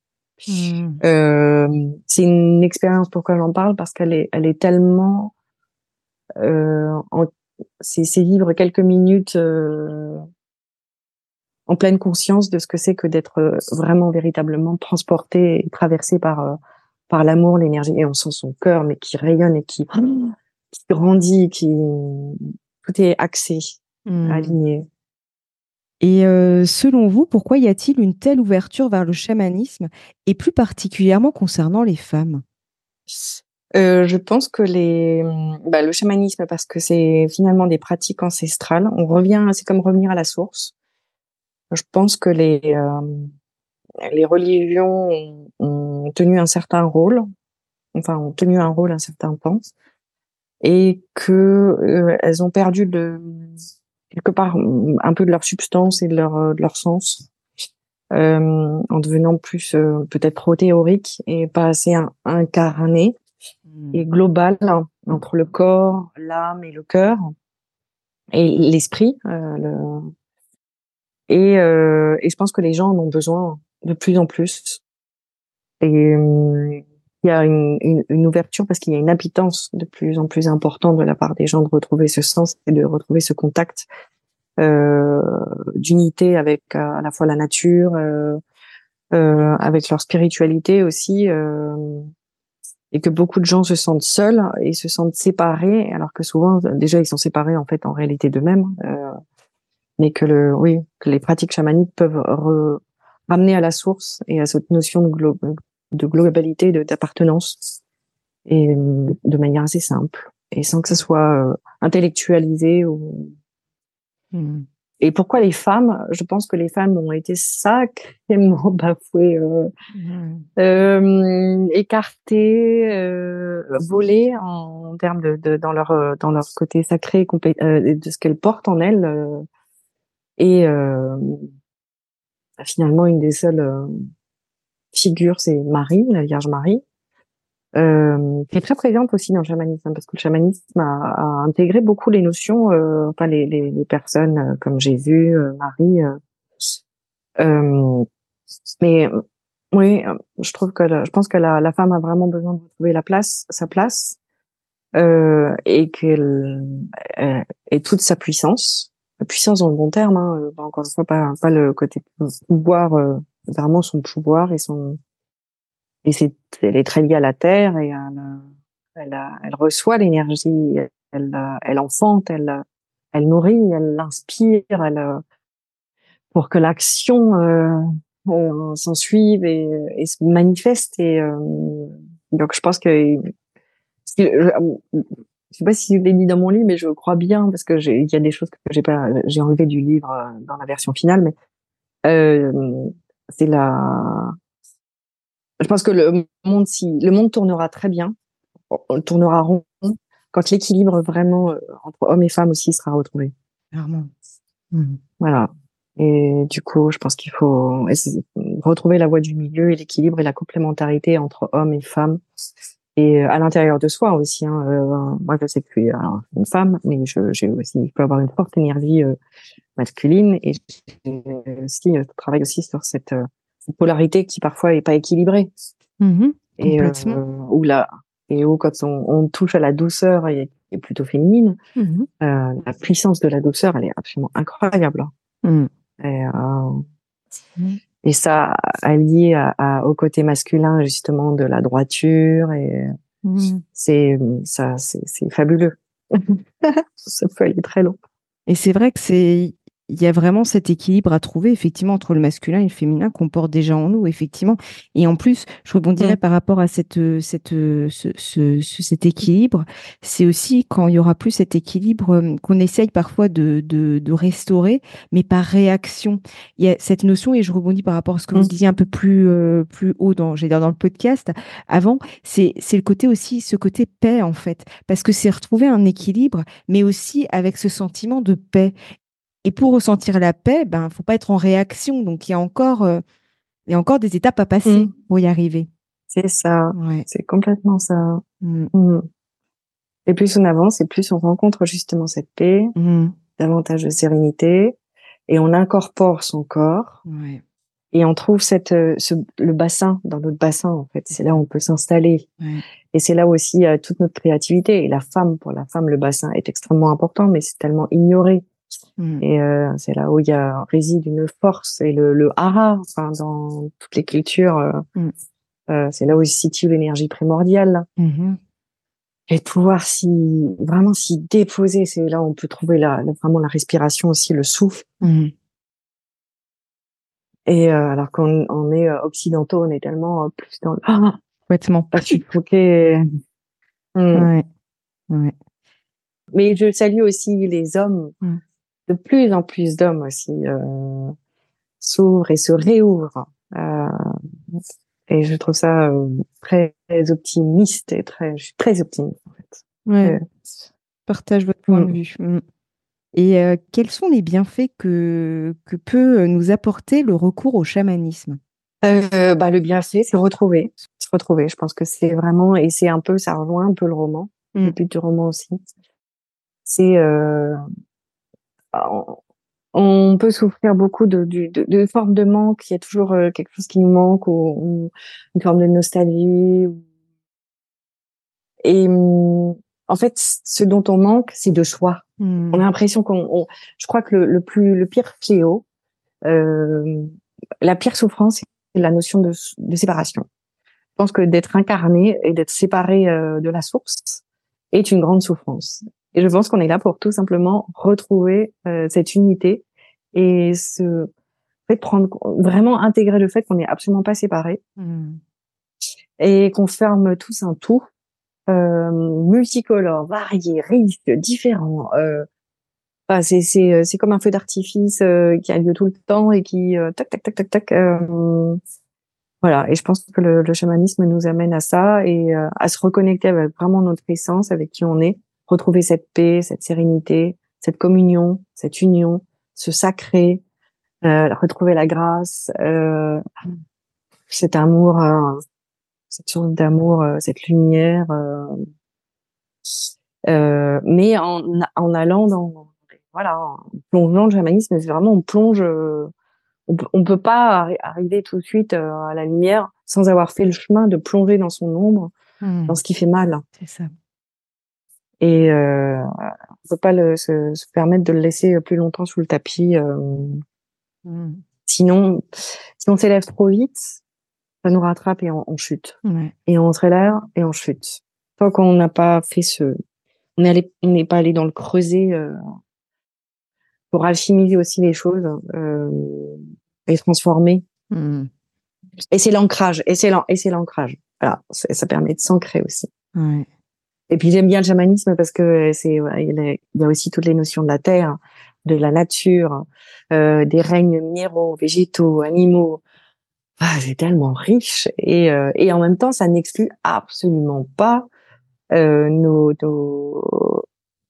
Hmm. Euh, c'est une expérience. Pourquoi j'en parle? Parce qu'elle est, elle est tellement. Euh, c'est, vivre quelques minutes euh, en pleine conscience de ce que c'est que d'être euh, vraiment véritablement transporté et traversé par par l'amour, l'énergie, et on sent son cœur, mais qui rayonne et qui, qui grandit, qui tout est axé, hmm. aligné. Et euh, selon vous, pourquoi y a-t-il une telle ouverture vers le chamanisme et plus particulièrement concernant les femmes? Euh, Je pense que les, bah, le chamanisme, parce que c'est finalement des pratiques ancestrales. On revient, c'est comme revenir à la source. Je pense que les euh, les religions ont, tenu un certain rôle, enfin ont tenu un rôle un certain temps, et que euh, elles ont perdu le quelque part un peu de leur substance et de leur, euh, de leur sens, euh, en devenant plus euh, peut-être trop théorique et pas assez incarné hmm. et global hein, entre le corps, l'âme et le cœur et l'esprit. Euh, le... et, et je pense que les gens en ont besoin de plus en plus. Et il y a une, une, une ouverture parce qu'il y a une habitance de plus en plus importante de la part des gens de retrouver ce sens et de retrouver ce contact euh, d'unité avec euh, à la fois la nature, euh, euh, avec leur spiritualité aussi, euh, et que beaucoup de gens se sentent seuls et se sentent séparés, alors que souvent déjà ils sont séparés en fait en réalité d'eux-mêmes, mais que le oui que les pratiques chamaniques peuvent ramener à la source et à cette notion de globe de globalité, d'appartenance, et de manière assez simple, et sans que ça soit euh, intellectualisé ou. Hmm. Et pourquoi les femmes? Je pense que les femmes ont été sacrément bafouées, euh, hmm. euh, écartées, euh, volées en, termes de, de, dans leur euh, dans leur côté sacré euh, de ce qu'elles portent en elles. et finalement, une des seules figure, c'est Marie, la Vierge Marie, euh, qui est très présente aussi dans le chamanisme, parce que le chamanisme a, a intégré beaucoup les notions, euh, enfin les, les, les, personnes euh, comme Jésus, euh, Marie. Euh, mais oui, je trouve que je pense que la, la, femme a vraiment besoin de retrouver la place, sa place, et qu'elle et toute sa puissance, la puissance dans le bon terme, hein, encore une fois pas pas le côté pouvoir vraiment son pouvoir et son et c'est elle est très liée à la terre et elle, elle, elle reçoit l'énergie, elle, elle enfante, elle, elle nourrit, elle l'inspire, elle pour que l'action euh, euh, s'en suive et, se manifeste et euh, donc je pense que je, je sais pas si je l'ai dit dans mon livre, mais je crois bien parce que il y a des choses que j'ai pas, j'ai enlevé du livre euh, dans la version finale, mais euh, c'est la. Je pense que le monde, si le monde tournera très bien, tournera rond quand l'équilibre vraiment euh, entre hommes et femmes aussi sera retrouvé. Clairement. Mmh. Voilà. Et du coup, je pense qu'il faut retrouver la voie du milieu et l'équilibre et la complémentarité entre hommes et femmes et euh, à l'intérieur de soi aussi. Hein, euh, moi, je sais que je suis une femme, mais je, j'ai aussi, je peux avoir une forte énergie euh, masculine et aussi je travaille aussi sur cette, cette, polarité qui parfois est pas équilibrée. Mmh et où là et où quand on, on, touche à la douceur et est plutôt féminine, mmh la puissance de la douceur, elle est absolument incroyable. Mmh. Et, mmh. Et ça, allié à, à, au côté masculin, justement, de la droiture, et mmh. c'est ça, c'est fabuleux. ça peut aller très long. Et c'est vrai que c'est il y a vraiment cet équilibre à trouver effectivement entre le masculin et le féminin qu'on porte déjà en nous effectivement. Et en plus je rebondirais par rapport à cette cette ce, ce, cet équilibre. C'est aussi quand il y aura plus cet équilibre euh, qu'on essaye parfois de, de, de restaurer mais par réaction. Il y a cette notion et je rebondis par rapport à ce que vous disiez un peu plus euh, plus haut dans j'ai dans le podcast. Avant c'est c'est le côté aussi ce côté paix en fait. Parce que c'est retrouver un équilibre mais aussi avec ce sentiment de paix et pour ressentir la paix, ben, faut pas être en réaction. Donc, il y a encore, euh, il y a encore des étapes à passer mmh. pour y arriver. C'est ça. C'est complètement ça. Mmh. Mmh. Et plus on avance, et plus on rencontre justement cette paix, davantage de sérénité, et on incorpore son corps. Et on trouve cette, euh, ce, le bassin dans notre bassin en fait. C'est là où on peut s'installer. Et c'est là aussi euh, toute notre créativité. Et la femme, pour la femme, le bassin est extrêmement important, mais c'est tellement ignoré. Mmh. Et euh, c'est là où il y a réside une force et le, le hara, enfin dans toutes les cultures, euh, mmh. euh, c'est là où se situe l'énergie primordiale. Mmh. Et de pouvoir s'y vraiment s'y déposer, c'est là où on peut trouver la, vraiment la respiration aussi, le souffle. Et euh, alors qu'on on est euh, occidentaux, on est tellement euh, plus dans le ah, complètement pas ouais. ouais. Mais je salue aussi les hommes de plus en plus d'hommes aussi euh, s'ouvrent et se réouvrent. Euh, et je trouve ça euh, très optimiste et très, je suis très optimiste en fait. Ouais. partage votre point de mm. vue. Mm. Et quels sont les bienfaits que, que peut nous apporter le recours au chamanisme? Bah, Le bienfait, c'est retrouver. Se retrouver. Je pense que c'est vraiment, et c'est un peu, ça rejoint un peu le roman, mm. le but du roman aussi. C'est on peut souffrir beaucoup de, de, de, formes de manque. Il y a toujours euh, quelque chose qui nous manque ou, une forme de nostalgie. Et en fait, ce dont on manque, c'est de choix. Hmm. On a l'impression qu'on, je crois que le, plus, le pire fléau, euh, la pire souffrance, c'est la notion de, de, séparation. Je pense que d'être incarné et d'être séparé euh, de la source est une grande souffrance. Et je pense qu'on est là pour tout simplement retrouver euh, cette unité et se fait prendre vraiment intégrer le fait qu'on n'est absolument pas séparés mmh. et qu'on ferme tous un tout euh, multicolore, varié, riche, différent. Euh, enfin, c'est c'est euh, c'est comme un feu d'artifice euh, qui a lieu tout le temps et qui tac tac tac tac tac. voilà. Et je pense que le, le, chamanisme nous amène à ça et à se reconnecter avec vraiment notre essence, avec qui on est retrouver cette paix, cette sérénité, cette communion, cette union, ce sacré, euh, retrouver la grâce, euh, cet amour, euh, cette source d'amour, euh, cette lumière, euh, mais en, en allant dans voilà, en plongeant le chamanisme, c'est vraiment on plonge, on, on peut pas arriver tout de suite à la lumière sans avoir fait le chemin de plonger dans son ombre, mmh. dans ce qui fait mal. C'est ça et euh, on peut pas le, se, se, permettre de le laisser plus longtemps sous le tapis. Euh. Mmh. Sinon, si on s'élève trop vite, ça nous rattrape et on, on chute. Et on se relève et on chute. Tant qu'on n'a pas fait ce, on n'est on n'est pas allé dans le creuset euh, pour alchimiser aussi les choses euh, et transformer. Mmh. Et c'est l'ancrage. Et c'est l'ancrage. Voilà, ça permet de s'ancrer aussi. Ouais. Et puis j'aime bien le chamanisme parce que c'est il y a aussi toutes les notions de la terre, de la nature, euh, des règnes minéraux, végétaux, animaux. Ah, c'est tellement riche et euh, et en même temps ça n'exclut absolument pas euh, nos, nos,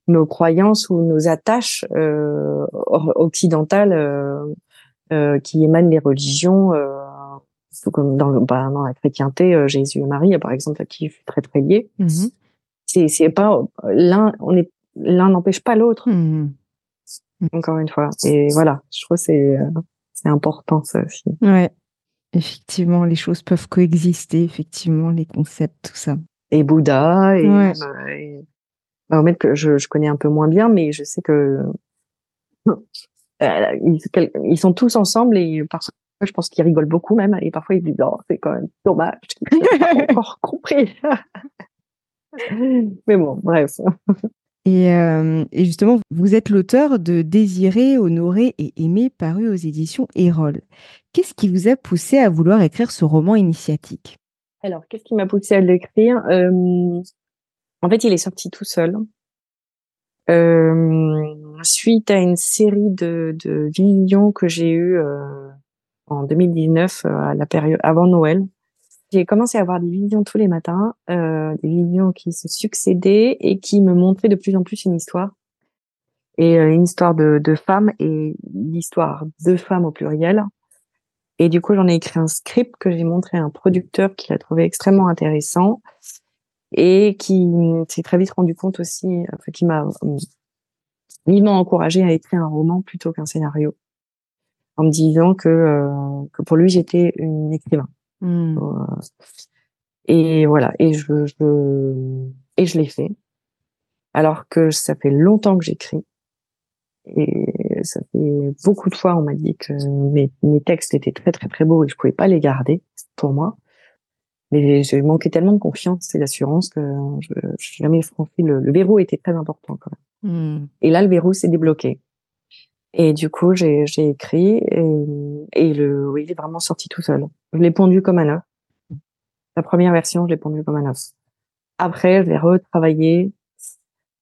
nos croyances ou nos attaches euh, occidentales euh, euh, qui émanent des religions comme dans, le, bah, dans la chrétienté Jésus et Marie par exemple à qui je suis très très liée. Mm-hmm c'est pas l'un on est l'un n'empêche pas l'autre. Mmh. encore une fois. Et voilà. Je trouve c'est c'est important ça aussi. Ouais. Effectivement les choses peuvent coexister effectivement les concepts tout ça. Et Bouddha et, ouais. Bah, que je, je connais un peu moins bien mais je sais que euh, ils, sont tous ensemble et parfois je pense qu'ils rigolent beaucoup même et parfois ils disent oh, c'est quand même dommage. N'aient pas encore compris Mais bon, bref. Et, euh, et, justement, vous êtes l'auteur de Désirer, honorer et aimer, paru aux éditions Erol. Qu'est-ce qui vous a poussé à vouloir écrire ce roman initiatique? Alors, qu'est-ce qui m'a poussé à l'écrire? Euh, En fait, il est sorti tout seul. Euh, suite à une série de, de visions que j'ai eues en 2019, euh, à la période avant Noël, j'ai commencé à avoir des visions tous les matins, euh, des visions qui se succédaient et qui me montraient de plus en plus une histoire. Et euh, une histoire de, de femmes et l'histoire de femmes au pluriel. Et du coup, j'en ai écrit un script que j'ai montré à un producteur qui l'a trouvé extrêmement intéressant et qui s'est très vite rendu compte aussi, enfin, qui m'a vivement encouragé à écrire un roman plutôt qu'un scénario, en me disant que, euh, que pour lui, j'étais une écrivain. Mmh. Et voilà, et je, je et je l'ai fait. Alors que ça fait longtemps que j'écris. Et ça fait beaucoup de fois, on m'a dit que mes, mes textes étaient très très très beaux et je pouvais pas les garder pour moi. Mais j'ai manqué tellement de confiance et d'assurance que je, je jamais franchi le, le verrou était très important quand même. Mmh. Et là, le verrou s'est débloqué. Et du coup, j'ai écrit et, et le, oui, il est vraiment sorti tout seul. Je l'ai pondu comme un œuf. La première version, je l'ai pondu comme un œuf. Après, je l'ai retravaillé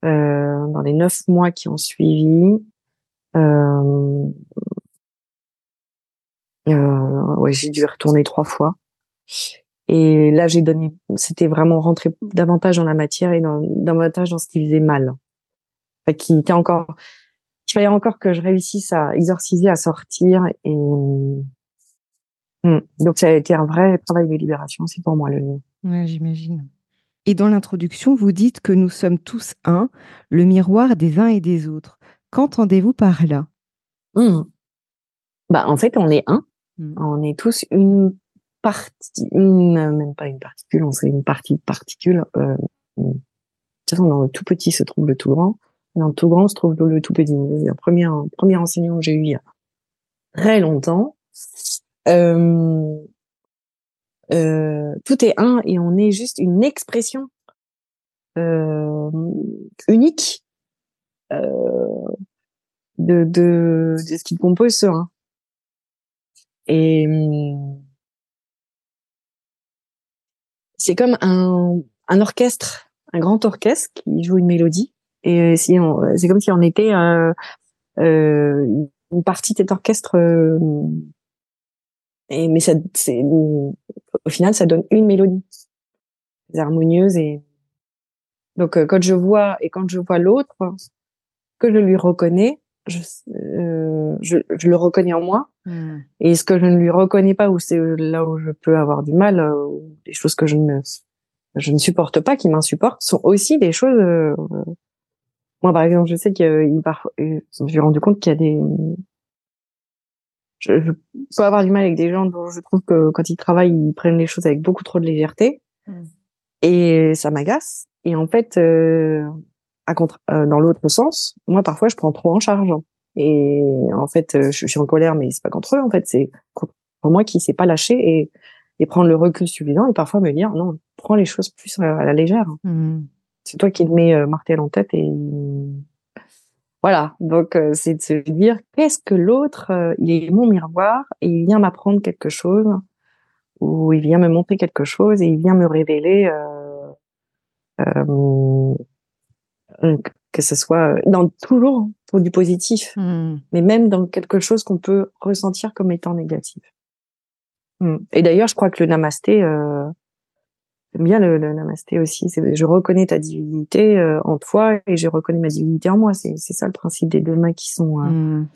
euh, dans les neuf mois qui ont suivi. Euh, euh, ouais, j'ai dû retourner trois fois. Et là, j'ai donné, c'était vraiment rentrer davantage dans la matière et dans, davantage dans ce qui faisait mal. Enfin, qui était encore, il fallait encore que je réussisse à exorciser, à sortir. Et hmm. donc ça a été un vrai travail de libération aussi pour moi le livre. Ouais, j'imagine. Et dans l'introduction, vous dites que nous sommes tous un, le miroir des uns et des autres. Qu'entendez-vous par là? Hmm. Bah en fait, on est un. Hmm. On est tous une partie, une, même pas une particule, on serait une partie de particule. Euh, de toute façon, dans le tout petit se trouve le tout grand. Dans le tout grand se trouve le tout petit. Le premier, premier enseignant que j'ai eu il y a très longtemps. Euh, euh, tout est un et on est juste une expression euh, unique euh, de, de, de ce qui compose ce un. Et c'est comme un, un orchestre, un grand orchestre qui joue une mélodie et euh, si euh, c'est comme si on était euh, euh, une partie de cet orchestre. et mais ça, c'est au final, ça donne une mélodie harmonieuse et donc quand je vois et quand je vois l'autre que je lui reconnais, je, je, je, le reconnais en moi. Hmm. Et ce que je ne lui reconnais pas, ou c'est là où je peux avoir du mal, ou des choses que je ne, je ne supporte pas, qui m'insupportent, sont aussi des choses moi, par exemple, je sais qu'il je me suis rendu compte qu'il y a des, je, je, peux avoir du mal avec des gens dont je trouve que quand ils travaillent, ils prennent les choses avec beaucoup trop de légèreté. Mm. Et ça m'agace. Et en fait, euh, à contre, euh, dans l'autre sens, moi, parfois, je prends trop en charge. Et en fait, euh, je, suis en colère, mais c'est pas contre eux. En fait, c'est contre moi qui s'est pas lâché et, et prendre le recul suffisant et parfois me dire, non, prends les choses plus à la légère. Mm c'est toi qui te mets euh, martel en tête et voilà. Donc euh, c'est de se dire qu'est-ce que l'autre, euh, il est mon miroir et il vient m'apprendre quelque chose ou il vient me montrer quelque chose et il vient me révéler que ce soit dans toujours pour du positif, mmh. mais même dans quelque chose qu'on peut ressentir comme étant négatif. Mmh. Et d'ailleurs, je crois que le namasté, J'aime bien le, le, namasté aussi. Je reconnais ta divinité euh, en toi et je reconnais ma divinité en moi. C'est ça le principe des deux mains qui sont euh, mm.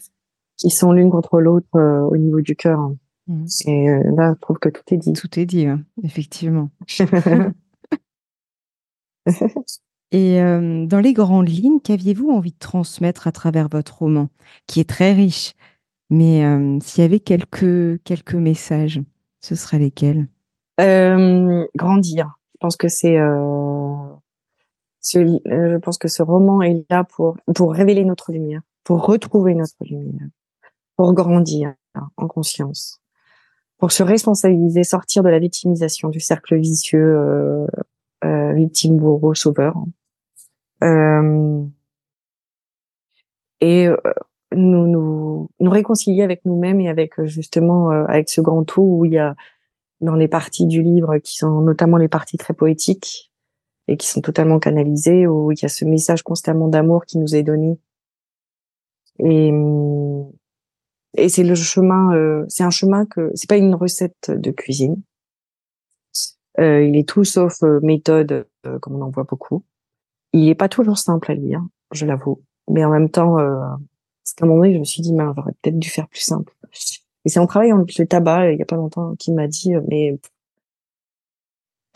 qui sont l'une contre l'autre euh, au niveau du cœur. Mm. Et là, je trouve que tout est dit. Tout est dit, effectivement. et dans les grandes lignes, qu'aviez-vous envie de transmettre à travers votre roman, qui est très riche Mais s'il y avait quelques quelques messages, ce seraient lesquels? Euh, grandir. Je pense que c'est, euh, euh, je pense que ce roman est là pour pour révéler notre lumière, pour retrouver notre lumière, pour grandir en conscience, pour se responsabiliser, sortir de la victimisation, du cercle vicieux, euh, victime bourreau sauveur, et nous, nous nous réconcilier avec nous-mêmes et avec justement avec ce grand tout où il y a dans les parties du livre qui sont notamment les parties très poétiques et qui sont totalement canalisées où il y a ce message constamment d'amour qui nous est donné et et c'est le chemin c'est un chemin que c'est pas une recette de cuisine euh, il est tout sauf euh, méthode, euh, comme on en voit beaucoup. Il est pas toujours simple à lire, je l'avoue. Mais en même temps, euh, parce qu'à un moment donné, je me suis dit, j'aurais peut-être dû faire plus simple. Et c'est en travaillant avec le tabac, il y a pas longtemps, qui m'a dit, mais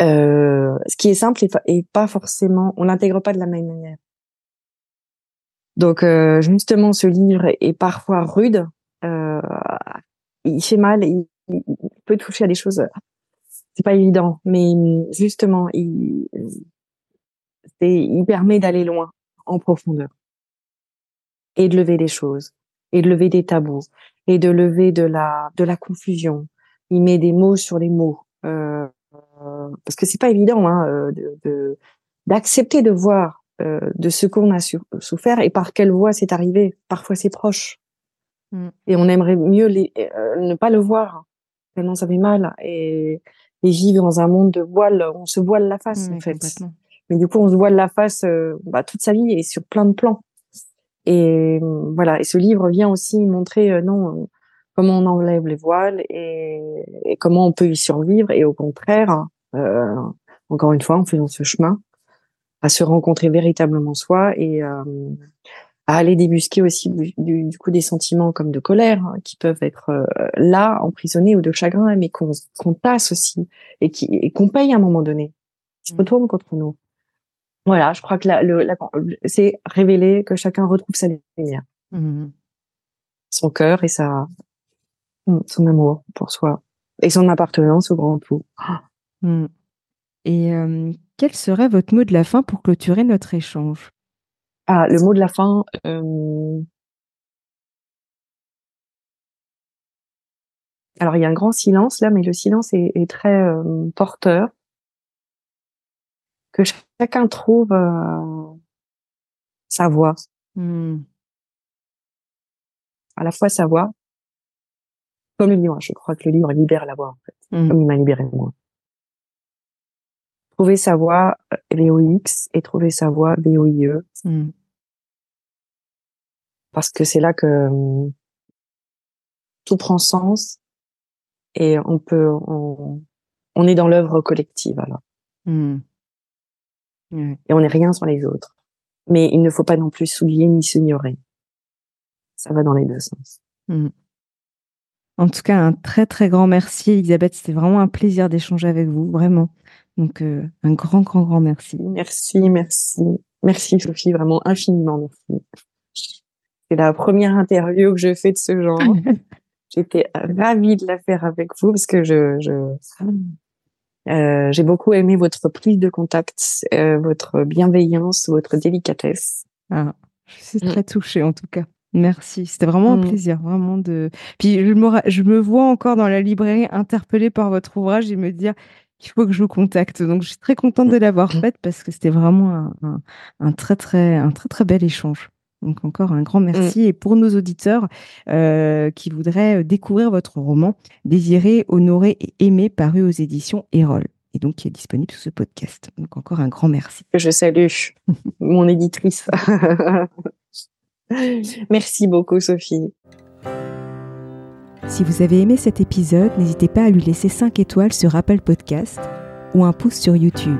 euh, ce qui est simple et, pas forcément, on l'intègre pas de la même manière. Donc euh, justement, ce livre est parfois rude. Euh, il fait mal, il, il, peut toucher à des choses c'est pas évident, mais justement, il, il permet d'aller loin, en profondeur, et de lever des choses, et de lever des tabous, et de lever de la de la confusion. Il met des mots sur les mots, euh, parce que c'est pas évident hein, euh, de d'accepter de, voir euh, de ce qu'on a souffert et par quelle voie c'est arrivé. Parfois c'est proche, mm. et on aimerait mieux les, euh, ne pas le voir tellement ça fait mal et et vivre dans un monde de voile, on se voile la face en fait. Mais du coup, on se voile la face euh, bah, toute sa vie et sur plein de plans. Et voilà. Et ce livre vient aussi montrer euh, non euh, comment on enlève les voiles et, et, comment on peut y survivre. Et au contraire, encore une fois, en faisant ce chemin, à se rencontrer véritablement soi et à aller débusquer aussi du, coup des sentiments comme de colère hein, qui peuvent être euh, là emprisonnés ou de chagrin mais qu'on qu'on tasse aussi et qui et qu'on paye à un moment donné qui se mmh. retournent contre nous voilà je crois que la, c'est révéler que chacun retrouve sa lumière mmh. son cœur et sa mmh, son amour pour soi et son appartenance au grand tout et euh, quel serait votre mot de la fin pour clôturer notre échange? Ah, le mot de la fin. Euh... Alors, il y a un grand silence là, mais le silence est, est très euh, porteur. Que chacun trouve euh, sa voix. Mmh. À la fois sa voix, comme le livre. Je crois que le livre libère la voix, en fait, mmh. comme il m'a libéré moi. Trouver sa voix VOX et trouver sa voix VOIE. Mmh. Parce que c'est là que hum, tout prend sens et on peut, on, on est dans l'œuvre collective alors. Mmh. Et on n'est rien sans les autres. Mais il ne faut pas non plus s'oublier ni s'ignorer. Ça va dans les deux sens. Mmh. En tout cas, un très très grand merci, Elisabeth. C'était vraiment un plaisir d'échanger avec vous, vraiment. Donc, euh, un grand, grand, grand merci. Merci, merci. Merci, Sophie, vraiment infiniment merci. C'est la première interview que je fais de ce genre. J'étais ravie de la faire avec vous parce que je, je euh, j'ai beaucoup aimé votre prise de contact, euh, votre bienveillance, votre délicatesse. Ah, je suis très mm. touchée en tout cas. Merci, c'était vraiment un mm. plaisir, vraiment de. Puis je me, je me vois encore dans la librairie interpellée par votre ouvrage et me dire qu'il faut que je vous contacte. Donc je suis très contente de l'avoir mm. faite parce que c'était vraiment un, un, très très un très très bel échange. Donc encore un grand merci. Et pour nos auditeurs euh, qui voudraient découvrir votre roman, Désiré, honoré et aimé, paru aux éditions Erol et donc qui est disponible sur ce podcast. Donc encore un grand merci. Je salue mon éditrice. merci beaucoup Sophie. Si vous avez aimé cet épisode, n'hésitez pas à lui laisser 5 étoiles sur Apple Podcast ou un pouce sur YouTube.